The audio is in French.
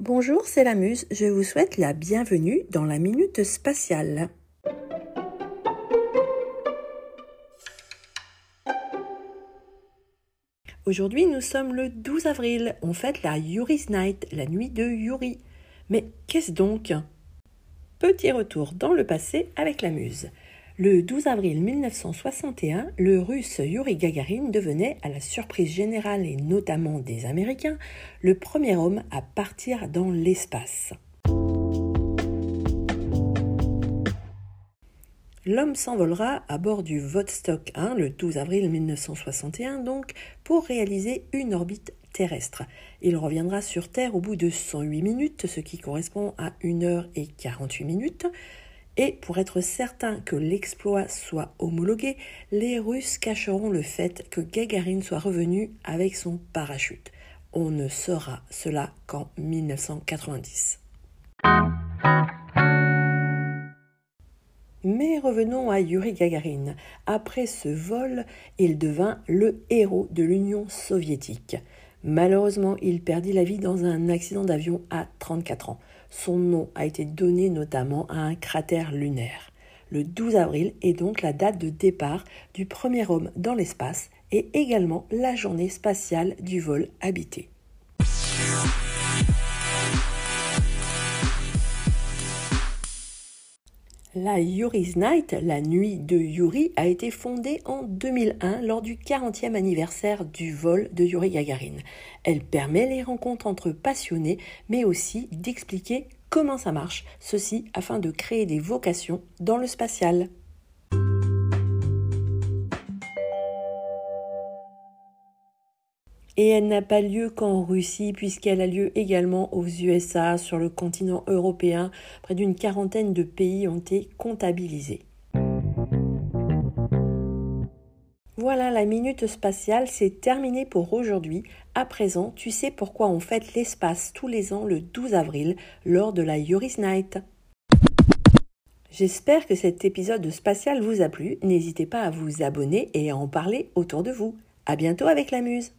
Bonjour, c'est la Muse. Je vous souhaite la bienvenue dans la Minute Spatiale. Aujourd'hui, nous sommes le 12 avril. On fête la Yuri's Night, la nuit de Yuri. Mais qu'est-ce donc? Petit retour dans le passé avec la Muse. Le 12 avril 1961, le russe Yuri Gagarin devenait, à la surprise générale et notamment des Américains, le premier homme à partir dans l'espace. L'homme s'envolera à bord du Vostok 1 le 12 avril 1961 donc pour réaliser une orbite terrestre. Il reviendra sur Terre au bout de 108 minutes, ce qui correspond à 1 heure et 48 minutes. Et pour être certain que l'exploit soit homologué, les Russes cacheront le fait que Gagarin soit revenu avec son parachute. On ne saura cela qu'en 1990. Mais revenons à Yuri Gagarin. Après ce vol, il devint le héros de l'Union soviétique. Malheureusement, il perdit la vie dans un accident d'avion à 34 ans. Son nom a été donné notamment à un cratère lunaire. Le 12 avril est donc la date de départ du premier homme dans l'espace et également la journée spatiale du vol habité. La Yuri's Night, la nuit de Yuri, a été fondée en 2001 lors du 40e anniversaire du vol de Yuri Gagarin. Elle permet les rencontres entre passionnés, mais aussi d'expliquer comment ça marche, ceci afin de créer des vocations dans le spatial. Et elle n'a pas lieu qu'en Russie puisqu'elle a lieu également aux USA, sur le continent européen. Près d'une quarantaine de pays ont été comptabilisés. Voilà, la minute spatiale, c'est terminé pour aujourd'hui. À présent, tu sais pourquoi on fête l'espace tous les ans le 12 avril lors de la Yuri's Night. J'espère que cet épisode spatial vous a plu. N'hésitez pas à vous abonner et à en parler autour de vous. À bientôt avec la Muse.